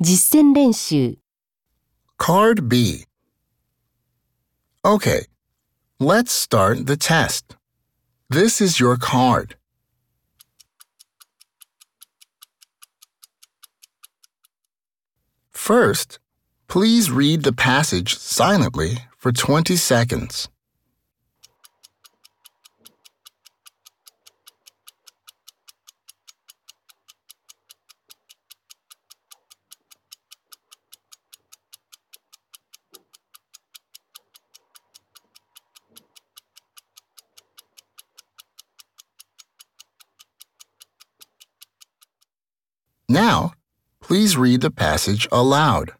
実践练习 Card B. Okay, let's start the test. This is your card. First, please read the passage silently for 20 seconds. 'Now, please read the passage aloud.